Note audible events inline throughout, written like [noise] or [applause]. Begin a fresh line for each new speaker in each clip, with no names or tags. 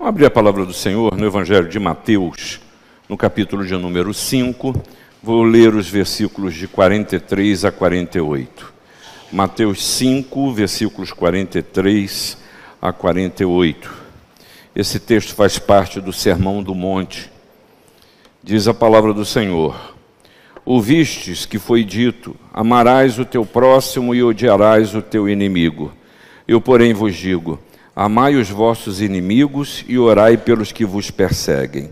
Vamos abrir a palavra do Senhor no Evangelho de Mateus, no capítulo de número 5. Vou ler os versículos de 43 a 48. Mateus 5, versículos 43 a 48. Esse texto faz parte do Sermão do Monte. Diz a palavra do Senhor: Ouvistes que foi dito: Amarás o teu próximo e odiarás o teu inimigo. Eu, porém, vos digo: Amai os vossos inimigos e orai pelos que vos perseguem,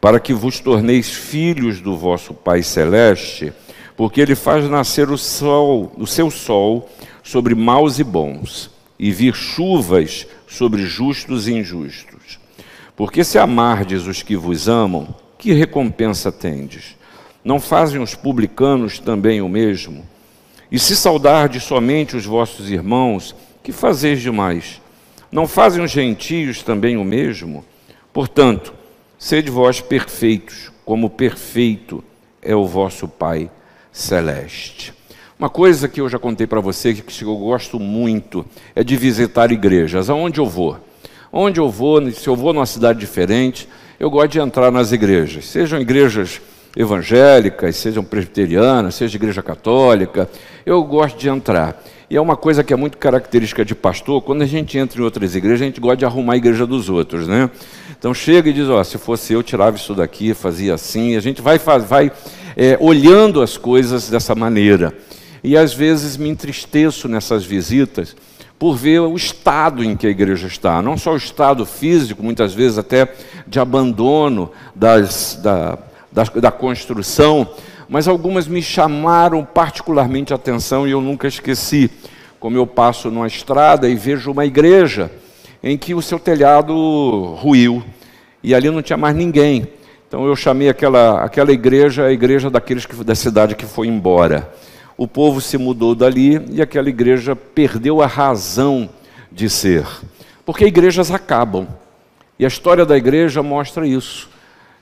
para que vos torneis filhos do vosso Pai celeste, porque ele faz nascer o sol, o seu sol sobre maus e bons, e vir chuvas sobre justos e injustos. Porque se amardes os que vos amam, que recompensa tendes? Não fazem os publicanos também o mesmo? E se saudardes somente os vossos irmãos, que fazeis demais? Não fazem os gentios também o mesmo? Portanto, sede vós perfeitos, como perfeito é o vosso Pai celeste. Uma coisa que eu já contei para você que eu gosto muito é de visitar igrejas. Aonde eu vou? Onde eu vou, se eu vou numa cidade diferente, eu gosto de entrar nas igrejas. Sejam igrejas evangélicas, sejam presbiterianas, seja igreja católica, eu gosto de entrar. E é uma coisa que é muito característica de pastor, quando a gente entra em outras igrejas, a gente gosta de arrumar a igreja dos outros, né? Então chega e diz, ó, se fosse eu, tirava isso daqui, fazia assim, a gente vai, vai é, olhando as coisas dessa maneira. E às vezes me entristeço nessas visitas, por ver o estado em que a igreja está, não só o estado físico, muitas vezes até de abandono das, da, da, da construção, mas algumas me chamaram particularmente a atenção e eu nunca esqueci. Como eu passo numa estrada e vejo uma igreja em que o seu telhado ruiu e ali não tinha mais ninguém. Então eu chamei aquela, aquela igreja a igreja daqueles que, da cidade que foi embora. O povo se mudou dali e aquela igreja perdeu a razão de ser. Porque igrejas acabam. E a história da igreja mostra isso.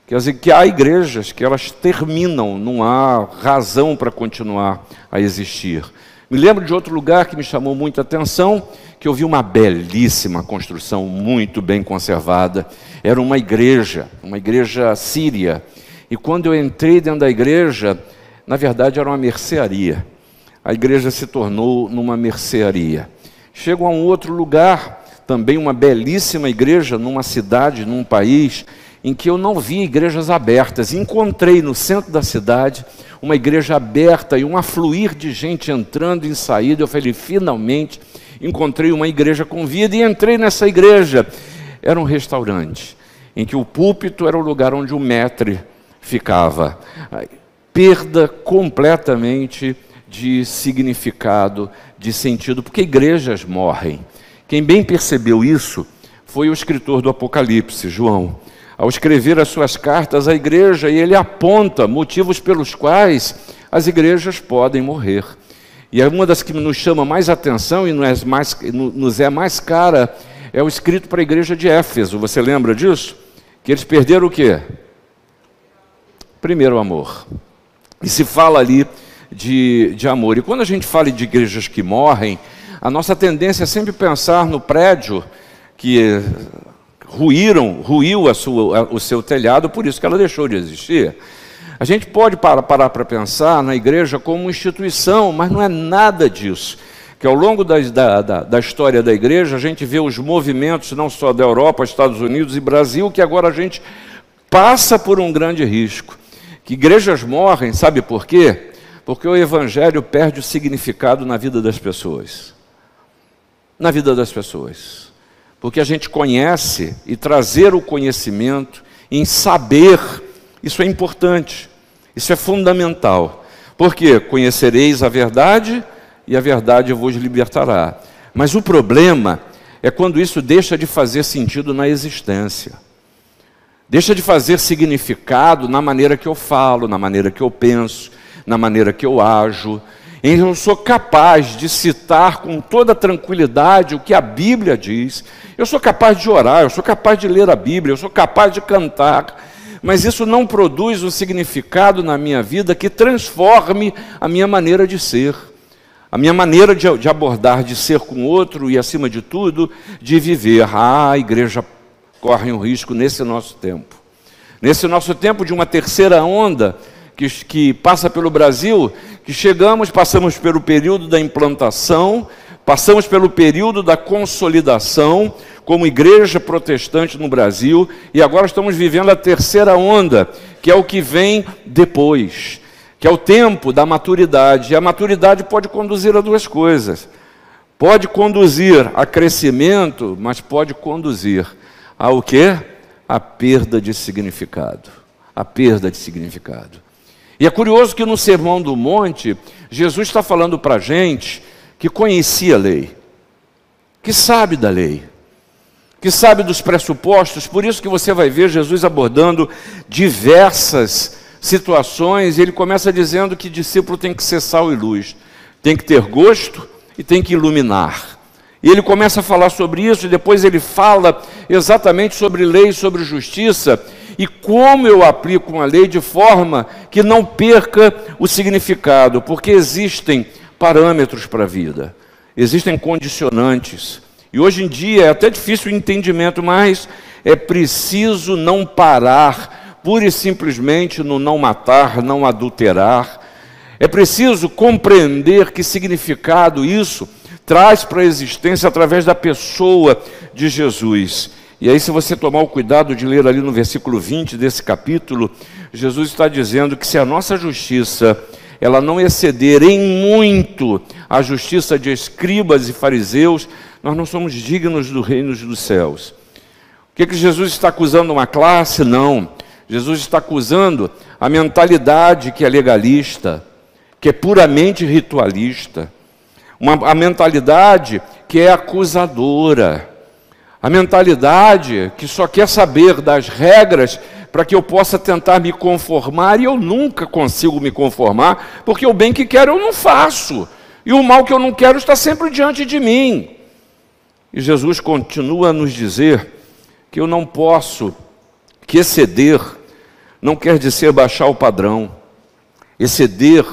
Quer dizer, que há igrejas que elas terminam, não há razão para continuar a existir. Me lembro de outro lugar que me chamou muita atenção, que eu vi uma belíssima construção, muito bem conservada. Era uma igreja, uma igreja síria. E quando eu entrei dentro da igreja, na verdade era uma mercearia. A igreja se tornou numa mercearia. Chego a um outro lugar, também uma belíssima igreja, numa cidade, num país, em que eu não vi igrejas abertas. Encontrei no centro da cidade uma igreja aberta e um afluir de gente entrando e saindo. Eu falei, finalmente encontrei uma igreja com vida e entrei nessa igreja. Era um restaurante em que o púlpito era o lugar onde o metre ficava. Perda completamente de significado, de sentido, porque igrejas morrem. Quem bem percebeu isso foi o escritor do Apocalipse, João ao escrever as suas cartas à igreja, e ele aponta motivos pelos quais as igrejas podem morrer. E é uma das que nos chama mais atenção e nos é mais, nos é mais cara é o escrito para a igreja de Éfeso. Você lembra disso? Que eles perderam o quê? Primeiro amor. E se fala ali de, de amor. E quando a gente fala de igrejas que morrem, a nossa tendência é sempre pensar no prédio que ruíram, ruiu a sua, a, o seu telhado, por isso que ela deixou de existir. A gente pode parar para pensar na igreja como instituição, mas não é nada disso. Que ao longo da, da, da, história da igreja, a gente vê os movimentos, não só da Europa, Estados Unidos e Brasil, que agora a gente passa por um grande risco. Que igrejas morrem, sabe por quê? Porque o evangelho perde o significado na vida das pessoas. Na vida das pessoas porque a gente conhece e trazer o conhecimento em saber, isso é importante, isso é fundamental. Porque conhecereis a verdade e a verdade vos libertará. Mas o problema é quando isso deixa de fazer sentido na existência. Deixa de fazer significado na maneira que eu falo, na maneira que eu penso, na maneira que eu ajo, eu sou capaz de citar com toda tranquilidade o que a Bíblia diz. Eu sou capaz de orar, eu sou capaz de ler a Bíblia, eu sou capaz de cantar. Mas isso não produz um significado na minha vida que transforme a minha maneira de ser, a minha maneira de, de abordar, de ser com outro e, acima de tudo, de viver. Ah, a igreja correm o risco nesse nosso tempo. Nesse nosso tempo de uma terceira onda que, que passa pelo Brasil, que chegamos, passamos pelo período da implantação, passamos pelo período da consolidação como igreja protestante no Brasil e agora estamos vivendo a terceira onda, que é o que vem depois, que é o tempo da maturidade. E a maturidade pode conduzir a duas coisas. Pode conduzir a crescimento, mas pode conduzir ao que? A perda de significado. A perda de significado. E é curioso que no Sermão do Monte, Jesus está falando para a gente que conhecia a lei, que sabe da lei, que sabe dos pressupostos, por isso que você vai ver Jesus abordando diversas situações, e ele começa dizendo que discípulo tem que ser sal e luz, tem que ter gosto, e tem que iluminar. E ele começa a falar sobre isso, e depois ele fala exatamente sobre lei, sobre justiça, e como eu aplico uma lei de forma que não perca o significado, porque existem parâmetros para a vida, existem condicionantes. E hoje em dia é até difícil o entendimento, mas é preciso não parar pura e simplesmente no não matar, não adulterar, é preciso compreender que significado isso traz para a existência através da pessoa de Jesus. E aí, se você tomar o cuidado de ler ali no versículo 20 desse capítulo, Jesus está dizendo que se a nossa justiça ela não exceder em muito a justiça de escribas e fariseus, nós não somos dignos do reino dos céus. O que, que Jesus está acusando uma classe? Não. Jesus está acusando a mentalidade que é legalista, que é puramente ritualista, uma, a mentalidade que é acusadora, a mentalidade que só quer saber das regras para que eu possa tentar me conformar e eu nunca consigo me conformar, porque o bem que quero eu não faço, e o mal que eu não quero está sempre diante de mim. E Jesus continua a nos dizer que eu não posso, que exceder não quer dizer baixar o padrão, exceder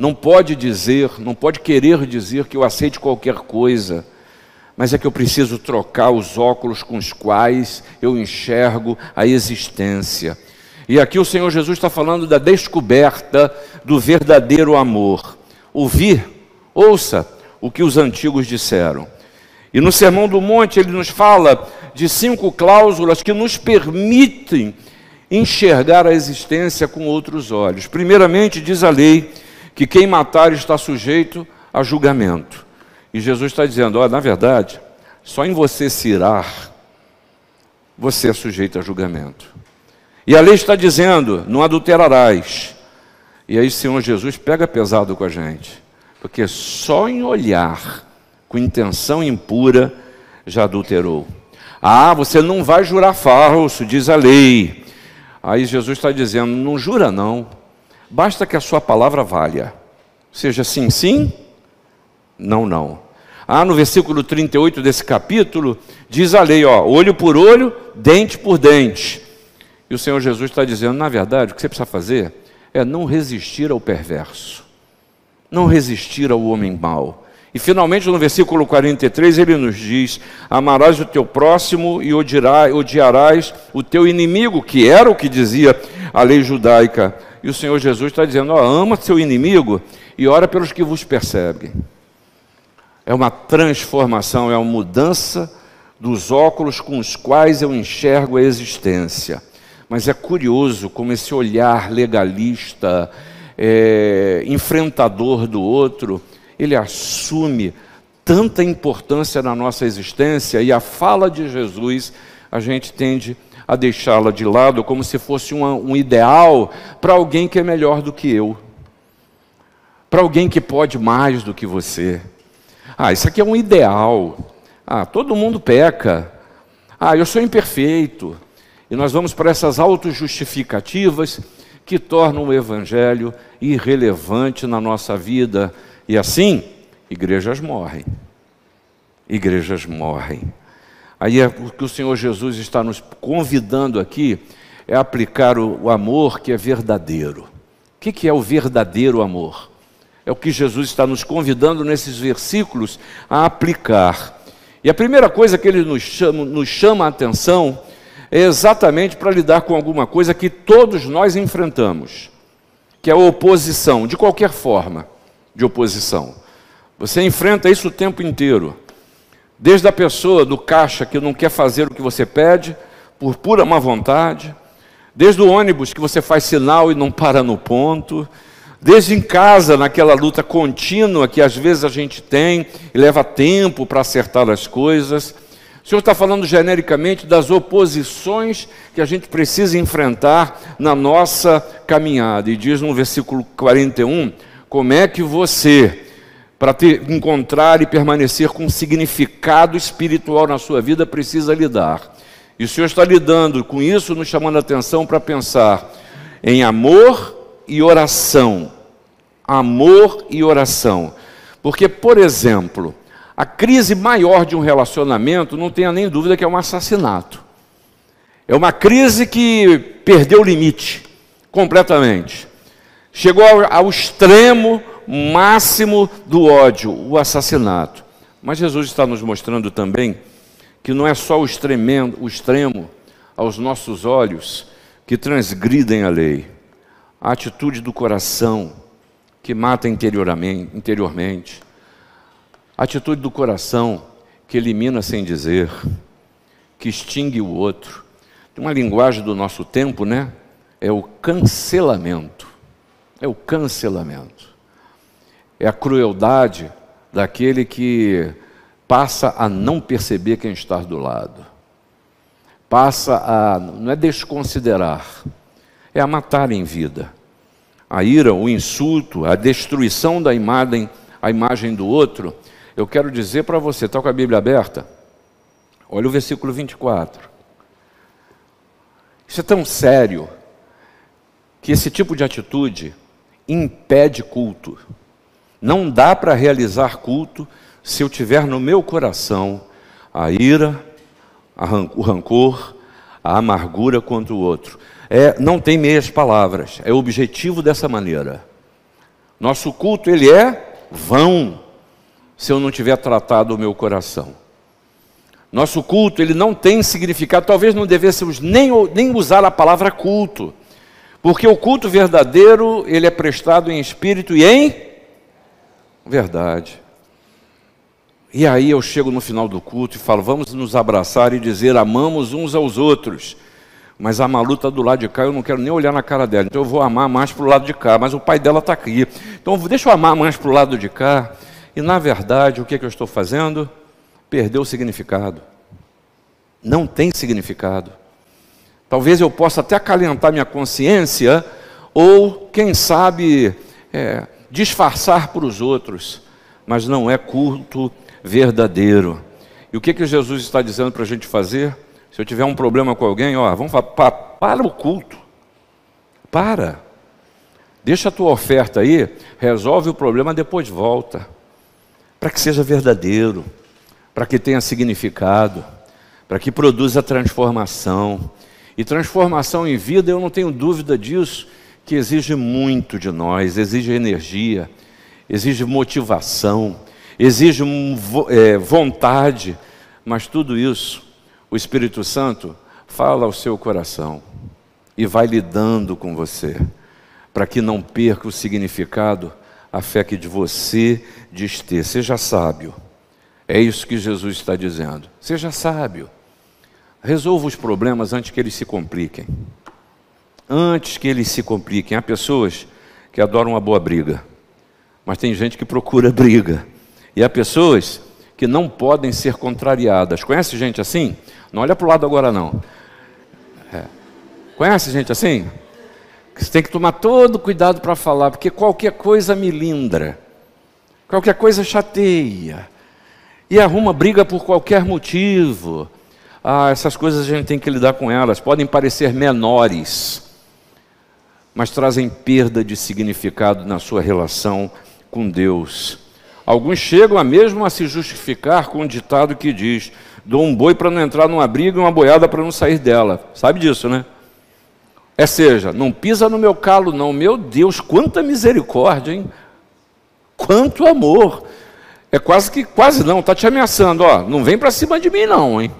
não pode dizer, não pode querer dizer que eu aceite qualquer coisa, mas é que eu preciso trocar os óculos com os quais eu enxergo a existência. E aqui o Senhor Jesus está falando da descoberta do verdadeiro amor. Ouvir, ouça o que os antigos disseram. E no Sermão do Monte ele nos fala de cinco cláusulas que nos permitem enxergar a existência com outros olhos. Primeiramente, diz a lei que quem matar está sujeito a julgamento. E Jesus está dizendo: olha, na verdade, só em você se irar, você é sujeito a julgamento. E a lei está dizendo: não adulterarás. E aí Senhor Jesus pega pesado com a gente, porque só em olhar com intenção impura já adulterou. Ah, você não vai jurar falso, diz a lei. Aí Jesus está dizendo: não jura não. Basta que a sua palavra valha. Seja sim, sim, não, não. Ah, no versículo 38 desse capítulo, diz a lei, ó, olho por olho, dente por dente. E o Senhor Jesus está dizendo, na verdade, o que você precisa fazer é não resistir ao perverso, não resistir ao homem mau. E finalmente no versículo 43 ele nos diz: Amarás o teu próximo e odiarás o teu inimigo, que era o que dizia a lei judaica. E o Senhor Jesus está dizendo: ó, ama seu inimigo e ora pelos que vos perseguem. É uma transformação, é uma mudança dos óculos com os quais eu enxergo a existência. Mas é curioso como esse olhar legalista, é, enfrentador do outro, ele assume tanta importância na nossa existência e a fala de Jesus, a gente tende a deixá-la de lado como se fosse uma, um ideal para alguém que é melhor do que eu, para alguém que pode mais do que você. Ah, isso aqui é um ideal. Ah, todo mundo peca. Ah, eu sou imperfeito. E nós vamos para essas autojustificativas que tornam o Evangelho irrelevante na nossa vida. E assim, igrejas morrem. Igrejas morrem. Aí é o que o Senhor Jesus está nos convidando aqui é aplicar o, o amor que é verdadeiro. O que, que é o verdadeiro amor? É o que Jesus está nos convidando nesses versículos a aplicar. E a primeira coisa que ele nos chama, nos chama a atenção é exatamente para lidar com alguma coisa que todos nós enfrentamos, que é a oposição, de qualquer forma de oposição. Você enfrenta isso o tempo inteiro. Desde a pessoa do caixa que não quer fazer o que você pede, por pura má vontade, desde o ônibus que você faz sinal e não para no ponto, desde em casa, naquela luta contínua que às vezes a gente tem e leva tempo para acertar as coisas. O Senhor está falando genericamente das oposições que a gente precisa enfrentar na nossa caminhada. E diz no versículo 41 como é que você para ter, encontrar e permanecer com significado espiritual na sua vida, precisa lidar. E o Senhor está lidando com isso, nos chamando a atenção para pensar em amor e oração. Amor e oração. Porque, por exemplo, a crise maior de um relacionamento, não tenha nem dúvida que é um assassinato. É uma crise que perdeu o limite completamente. Chegou ao, extremo máximo do ódio, o assassinato. Mas Jesus está nos mostrando também que não é só o, extremendo, o extremo aos nossos olhos que transgridem a lei, a atitude do coração que mata interiormente, interiormente, a atitude do coração que elimina sem dizer, que extingue o outro. Tem uma linguagem do nosso tempo, né? É o cancelamento. É o cancelamento é a crueldade daquele que passa a não perceber quem está do lado. Passa a, não é desconsiderar, é a matar em vida. A ira, o insulto, a destruição da imagem, a imagem do outro. Eu quero dizer para você, está com a Bíblia aberta? Olha o versículo 24. Isso é tão sério que esse tipo de atitude impede culto. Não dá para realizar culto se eu tiver no meu coração a ira, a ran o rancor, a amargura contra o outro. É, não tem meias palavras, é objetivo dessa maneira. Nosso culto ele é vão se eu não tiver tratado o meu coração. Nosso culto ele não tem significado, talvez não devêssemos nem, nem usar a palavra culto, porque o culto verdadeiro ele é prestado em espírito e em Verdade. E aí eu chego no final do culto e falo: vamos nos abraçar e dizer amamos uns aos outros. Mas a Malu está do lado de cá, eu não quero nem olhar na cara dela. Então eu vou amar mais para o lado de cá. Mas o pai dela está aqui. Então deixa eu amar mais para o lado de cá. E na verdade, o que, é que eu estou fazendo? Perdeu o significado. Não tem significado. Talvez eu possa até acalentar minha consciência, ou quem sabe é, disfarçar para os outros, mas não é culto verdadeiro. E o que, que Jesus está dizendo para a gente fazer? Se eu tiver um problema com alguém, ó, vamos falar, para, para o culto. Para. Deixa a tua oferta aí, resolve o problema, depois volta. Para que seja verdadeiro, para que tenha significado, para que produza transformação. E transformação em vida, eu não tenho dúvida disso, que exige muito de nós, exige energia, exige motivação, exige é, vontade, mas tudo isso o Espírito Santo fala ao seu coração e vai lidando com você, para que não perca o significado, a fé que de você diz ter. Seja sábio. É isso que Jesus está dizendo. Seja sábio. Resolva os problemas antes que eles se compliquem antes que eles se compliquem. Há pessoas que adoram uma boa briga, mas tem gente que procura briga. E há pessoas que não podem ser contrariadas. Conhece gente assim? Não olha para o lado agora, não. É. Conhece gente assim? Você tem que tomar todo cuidado para falar, porque qualquer coisa me lindra, qualquer coisa chateia, e arruma briga por qualquer motivo. Ah, essas coisas a gente tem que lidar com elas, podem parecer menores, mas trazem perda de significado na sua relação com Deus. Alguns chegam a mesmo a se justificar com um ditado que diz: dou um boi para não entrar numa briga e uma boiada para não sair dela. Sabe disso, né? É seja, não pisa no meu calo, não. Meu Deus, quanta misericórdia, hein? Quanto amor. É quase que, quase não, está te ameaçando, ó. Não vem para cima de mim, não, hein?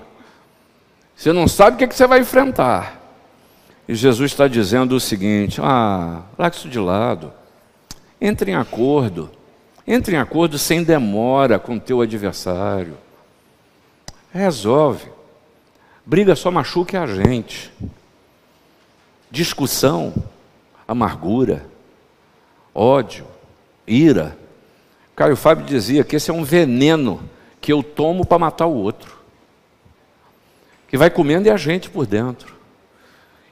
Você não sabe o que, é que você vai enfrentar. E Jesus está dizendo o seguinte: ah, larga isso de lado. Entre em acordo. Entre em acordo sem demora com teu adversário. Resolve. Briga só machuca a gente. Discussão, amargura, ódio, ira. Caio Fábio dizia que esse é um veneno que eu tomo para matar o outro. Que vai comendo e a gente por dentro.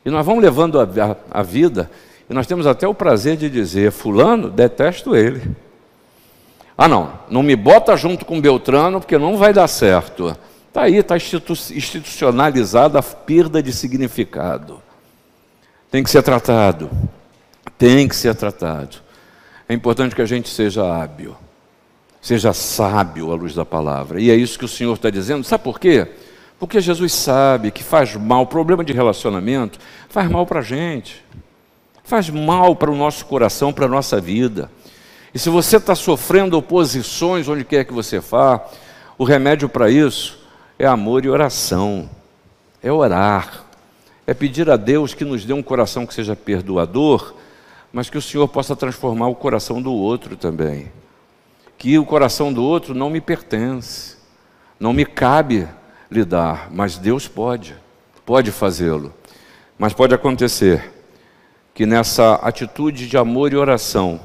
E nós vamos levando a, a, a vida, e nós temos até o prazer de dizer: Fulano, detesto ele. Ah, não, não me bota junto com Beltrano, porque não vai dar certo. Está aí, está institu institucionalizada a perda de significado. Tem que ser tratado. Tem que ser tratado. É importante que a gente seja hábil, seja sábio à luz da palavra. E é isso que o Senhor está dizendo. Sabe por quê? Porque Jesus sabe que faz mal, problema de relacionamento faz mal para a gente, faz mal para o nosso coração, para a nossa vida. E se você está sofrendo oposições onde quer que você vá, o remédio para isso é amor e oração, é orar, é pedir a Deus que nos dê um coração que seja perdoador, mas que o Senhor possa transformar o coração do outro também. Que o coração do outro não me pertence, não me cabe lidar, mas Deus pode, pode fazê-lo. Mas pode acontecer que nessa atitude de amor e oração,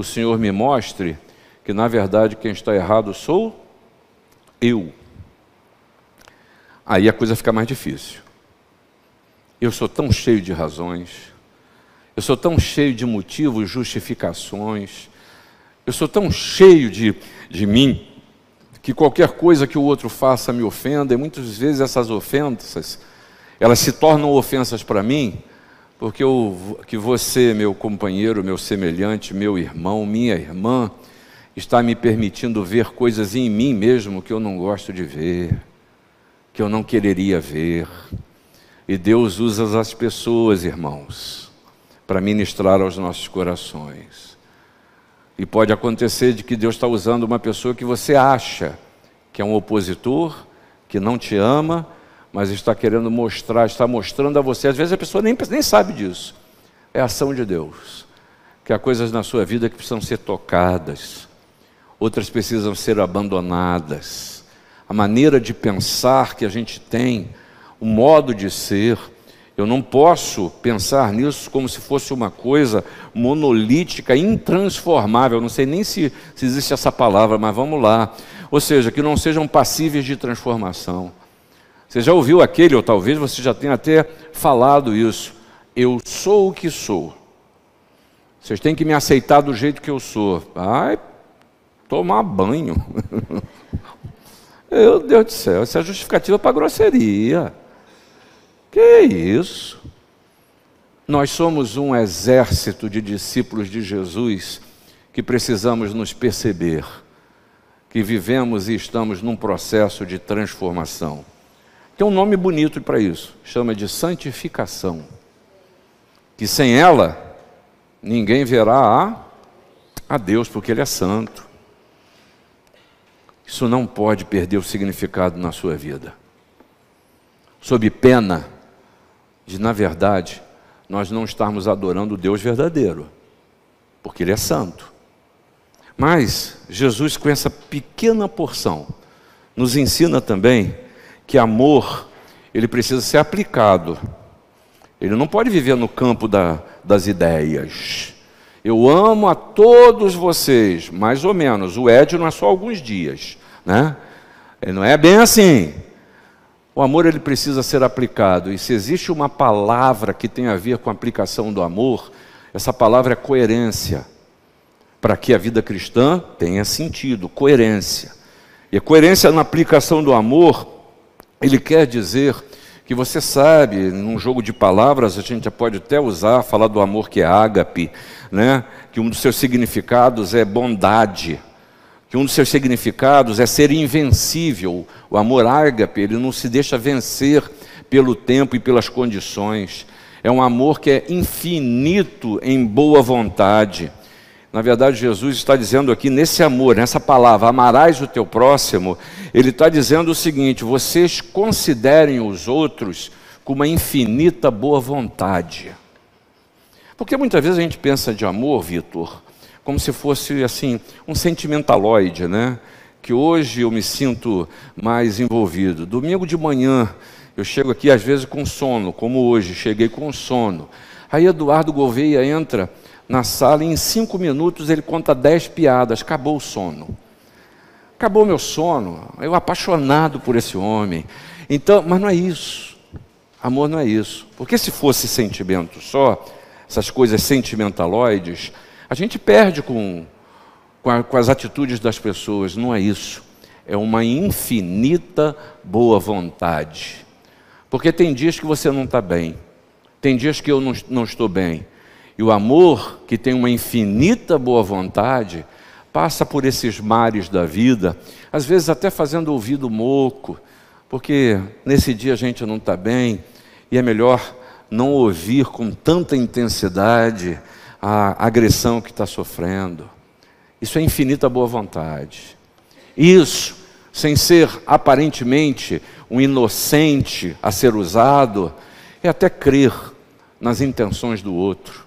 o Senhor me mostre que na verdade quem está errado sou eu. Aí a coisa fica mais difícil. Eu sou tão cheio de razões, eu sou tão cheio de motivos, justificações, eu sou tão cheio de, de mim, que qualquer coisa que o outro faça me ofenda, e muitas vezes essas ofensas, elas se tornam ofensas para mim, porque eu, que você, meu companheiro, meu semelhante, meu irmão, minha irmã, está me permitindo ver coisas em mim mesmo que eu não gosto de ver, que eu não quereria ver. E Deus usa as pessoas, irmãos, para ministrar aos nossos corações. E pode acontecer de que Deus está usando uma pessoa que você acha que é um opositor, que não te ama, mas está querendo mostrar, está mostrando a você. Às vezes a pessoa nem, nem sabe disso. É a ação de Deus. Que há coisas na sua vida que precisam ser tocadas, outras precisam ser abandonadas. A maneira de pensar que a gente tem, o modo de ser, eu não posso pensar nisso como se fosse uma coisa monolítica, intransformável. Não sei nem se, se existe essa palavra, mas vamos lá. Ou seja, que não sejam passíveis de transformação. Você já ouviu aquele, ou talvez você já tenha até falado isso. Eu sou o que sou. Vocês têm que me aceitar do jeito que eu sou. Ai, tomar banho. [laughs] Meu Deus do céu, isso é justificativa para grosseria. Que isso? Nós somos um exército de discípulos de Jesus que precisamos nos perceber que vivemos e estamos num processo de transformação. Tem um nome bonito para isso, chama de santificação. Que sem ela ninguém verá a, a Deus, porque Ele é santo. Isso não pode perder o significado na sua vida. Sob pena de, na verdade, nós não estarmos adorando o Deus verdadeiro, porque Ele é santo. Mas Jesus, com essa pequena porção, nos ensina também que amor, ele precisa ser aplicado. Ele não pode viver no campo da, das ideias. Eu amo a todos vocês, mais ou menos. O Ed não é só alguns dias, né? Ele não é bem assim. O amor ele precisa ser aplicado, e se existe uma palavra que tem a ver com a aplicação do amor, essa palavra é coerência. Para que a vida cristã tenha sentido, coerência. E coerência na aplicação do amor, ele quer dizer que você sabe, num jogo de palavras, a gente já pode até usar, falar do amor que é ágape, né? que um dos seus significados é bondade que um dos seus significados é ser invencível. O amor ágape, ele não se deixa vencer pelo tempo e pelas condições. É um amor que é infinito em boa vontade. Na verdade, Jesus está dizendo aqui nesse amor, nessa palavra, amarás o teu próximo, ele está dizendo o seguinte: vocês considerem os outros com uma infinita boa vontade. Porque muitas vezes a gente pensa de amor, Vitor, como se fosse assim, um sentimentaloide, né? Que hoje eu me sinto mais envolvido. Domingo de manhã eu chego aqui às vezes com sono, como hoje, cheguei com sono. Aí Eduardo Gouveia entra na sala e em cinco minutos ele conta dez piadas, acabou o sono. Acabou meu sono, eu apaixonado por esse homem. Então, mas não é isso. Amor não é isso. Porque se fosse sentimento só, essas coisas sentimentaloides, a gente perde com, com, a, com as atitudes das pessoas. Não é isso. É uma infinita boa vontade. Porque tem dias que você não está bem, tem dias que eu não, não estou bem. E o amor, que tem uma infinita boa vontade, passa por esses mares da vida, às vezes até fazendo ouvido moco, porque nesse dia a gente não está bem e é melhor não ouvir com tanta intensidade a agressão que está sofrendo. Isso é infinita boa vontade. Isso, sem ser aparentemente um inocente a ser usado, é até crer nas intenções do outro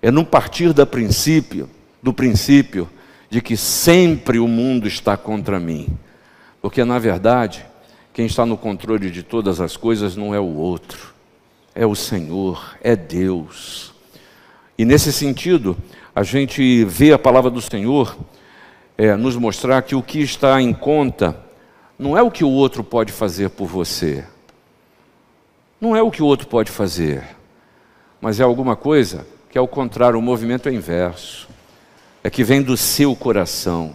é não partir da princípio, do princípio de que sempre o mundo está contra mim. Porque na verdade, quem está no controle de todas as coisas não é o outro, é o Senhor, é Deus. E nesse sentido, a gente vê a palavra do Senhor é, nos mostrar que o que está em conta não é o que o outro pode fazer por você, não é o que o outro pode fazer, mas é alguma coisa que é o contrário, o movimento é inverso. É que vem do seu coração.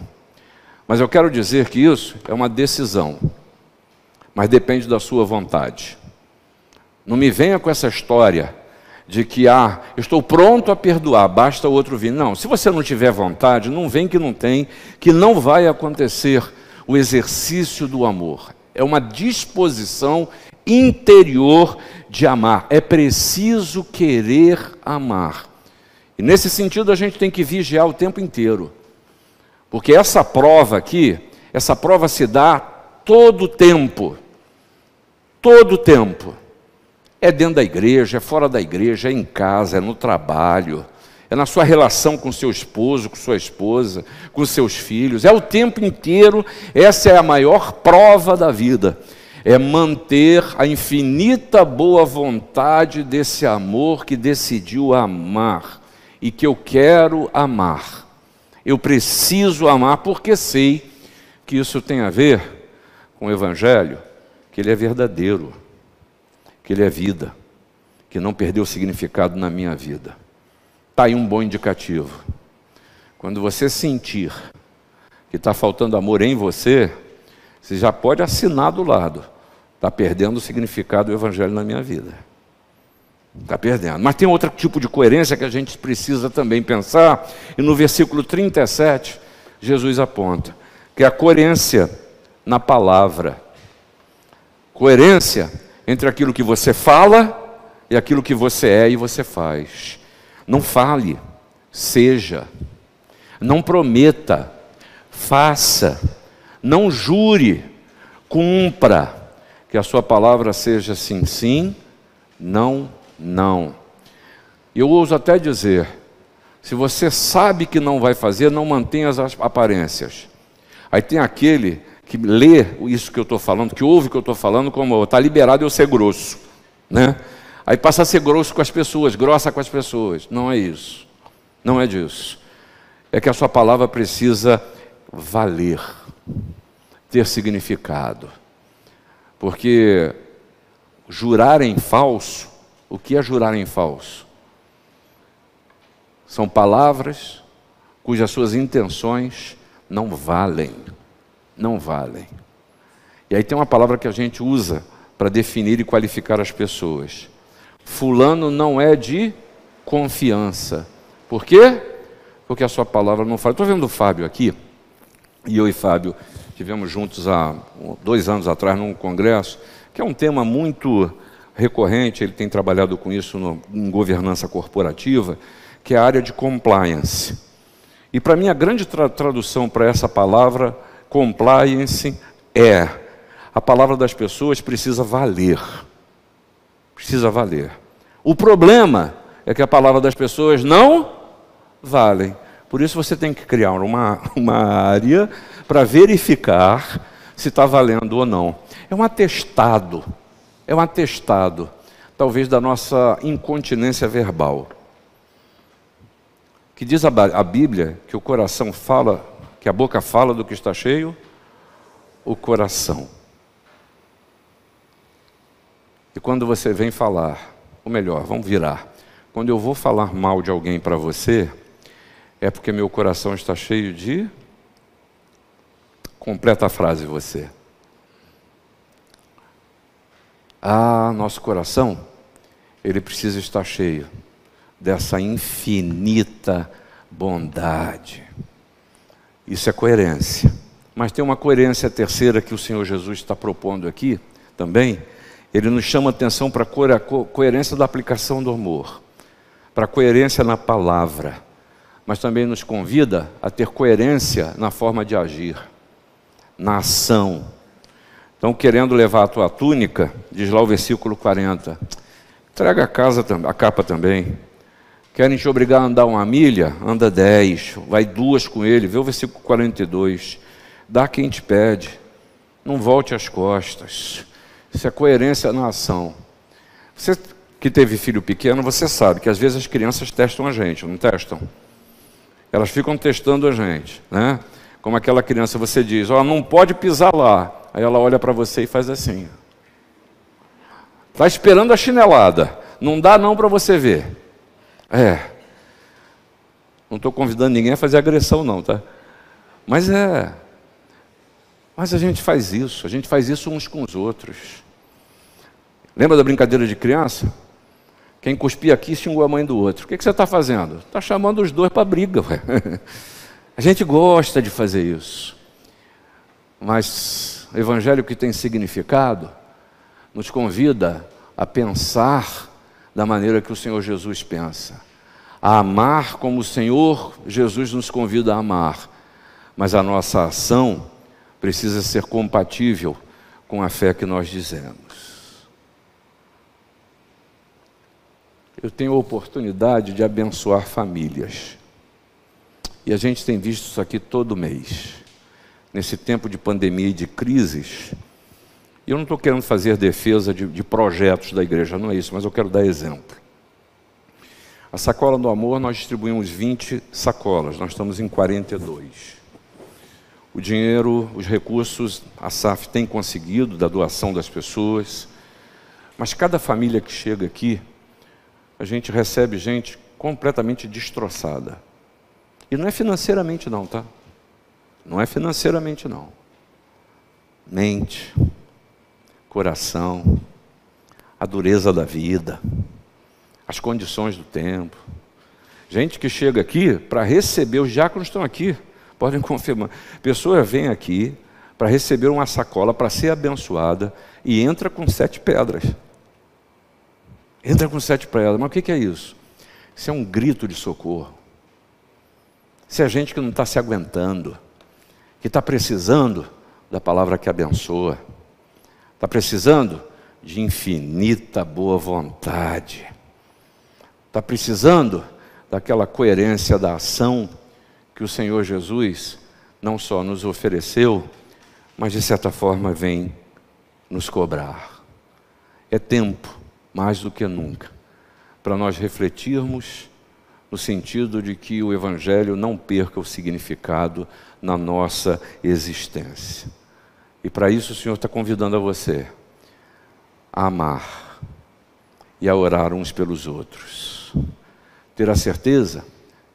Mas eu quero dizer que isso é uma decisão, mas depende da sua vontade. Não me venha com essa história de que, ah, estou pronto a perdoar, basta o outro vir. Não, se você não tiver vontade, não vem que não tem, que não vai acontecer o exercício do amor. É uma disposição interior de amar. É preciso querer amar. E nesse sentido a gente tem que vigiar o tempo inteiro. Porque essa prova aqui, essa prova se dá todo o tempo. Todo o tempo. É dentro da igreja, é fora da igreja, é em casa, é no trabalho, é na sua relação com seu esposo, com sua esposa, com seus filhos. É o tempo inteiro, essa é a maior prova da vida. É manter a infinita boa vontade desse amor que decidiu amar e que eu quero amar. Eu preciso amar porque sei que isso tem a ver com o Evangelho, que ele é verdadeiro, que ele é vida, que não perdeu significado na minha vida. Está aí um bom indicativo. Quando você sentir que está faltando amor em você, você já pode assinar do lado. Está perdendo o significado do Evangelho na minha vida. Está perdendo. Mas tem outro tipo de coerência que a gente precisa também pensar, e no versículo 37, Jesus aponta, que é a coerência na palavra. Coerência entre aquilo que você fala e aquilo que você é e você faz. Não fale, seja. Não prometa, faça. Não jure, cumpra. Que a sua palavra seja sim, sim, não, não. Eu ouso até dizer: se você sabe que não vai fazer, não mantenha as aparências. Aí tem aquele que lê isso que eu estou falando, que ouve o que eu estou falando, como está liberado eu ser grosso. Né? Aí passa a ser grosso com as pessoas, grossa com as pessoas. Não é isso. Não é disso. É que a sua palavra precisa valer, ter significado. Porque jurar em falso o que é jurar em falso? São palavras cujas suas intenções não valem. Não valem. E aí tem uma palavra que a gente usa para definir e qualificar as pessoas. Fulano não é de confiança. Por quê? Porque a sua palavra não fala. Estou vendo o Fábio aqui, e eu e Fábio tivemos juntos há dois anos atrás num congresso, que é um tema muito recorrente, ele tem trabalhado com isso no, em governança corporativa, que é a área de compliance. E para mim a grande tra tradução para essa palavra compliance é a palavra das pessoas precisa valer. Precisa valer. O problema é que a palavra das pessoas não valem. Por isso você tem que criar uma, [laughs] uma área para verificar se está valendo ou não. É um atestado, é um atestado, talvez da nossa incontinência verbal. Que diz a, Bíblia que o coração fala, que a boca fala do que está cheio, o coração. E quando você vem falar, ou melhor, vamos virar. Quando eu vou falar mal de alguém para você, é porque meu coração está cheio de. Completa a frase você. Ah, nosso coração, ele precisa estar cheio dessa infinita bondade. Isso é coerência. Mas tem uma coerência terceira que o Senhor Jesus está propondo aqui também. Ele nos chama atenção para a coerência da aplicação do amor para coerência na palavra, mas também nos convida a ter coerência na forma de agir, na ação. Então, querendo levar a tua túnica, diz lá o versículo 40, traga a, casa, a capa também. Querem te obrigar a andar uma milha? Anda dez, vai duas com ele, vê o versículo 42. Dá quem te pede, não volte as costas. Isso é coerência na ação. Você que teve filho pequeno, você sabe que às vezes as crianças testam a gente, não testam? Elas ficam testando a gente, né? Como aquela criança, você diz, ó, oh, não pode pisar lá. Aí ela olha para você e faz assim. Está esperando a chinelada. Não dá não para você ver. É. Não estou convidando ninguém a fazer agressão não, tá? Mas é. Mas a gente faz isso, a gente faz isso uns com os outros. Lembra da brincadeira de criança? Quem cuspia aqui xingou a mãe do outro. O que, que você está fazendo? Está chamando os dois para briga. [laughs] A gente gosta de fazer isso. Mas o evangelho que tem significado nos convida a pensar da maneira que o Senhor Jesus pensa. A amar como o Senhor Jesus nos convida a amar. Mas a nossa ação precisa ser compatível com a fé que nós dizemos. eu tenho a oportunidade de abençoar famílias. E a gente tem visto isso aqui todo mês. Nesse tempo de pandemia e de crises. Eu não estou querendo fazer defesa de, de projetos da igreja, não é isso, mas eu quero dar exemplo. A sacola do amor, nós distribuímos 20 sacolas, nós estamos em 42. O dinheiro, os recursos, a SAF tem conseguido da doação das pessoas, mas cada família que chega aqui, a gente recebe gente completamente destroçada. E não é financeiramente não, tá? Não é financeiramente não. Mente, coração, a dureza da vida, as condições do tempo. Gente que chega aqui para receber, os diáconos estão aqui, [laughs] podem confirmar. Pessoa vem aqui para receber uma sacola, para ser abençoada, e entra com sete pedras. Entra com sete ela. Mas o que é isso? Isso é um grito de socorro. Isso é gente que não está se aguentando, que está precisando da palavra que abençoa, está precisando de infinita boa vontade, está precisando daquela coerência da ação que o Senhor Jesus não só nos ofereceu, mas de certa forma vem nos cobrar. É tempo mais do que nunca, para nós refletirmos no sentido de que o Evangelho não perca o significado na nossa existência. E para isso o Senhor está convidando a você a amar e a orar uns pelos outros. Ter a certeza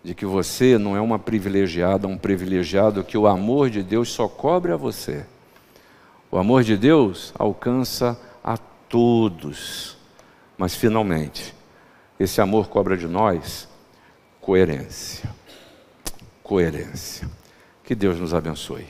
de que você não é uma privilegiada, um privilegiado, que o amor de Deus só cobre a você. O amor de Deus alcança a todos mas finalmente, esse amor cobra de nós coerência. Coerência. Que Deus nos abençoe.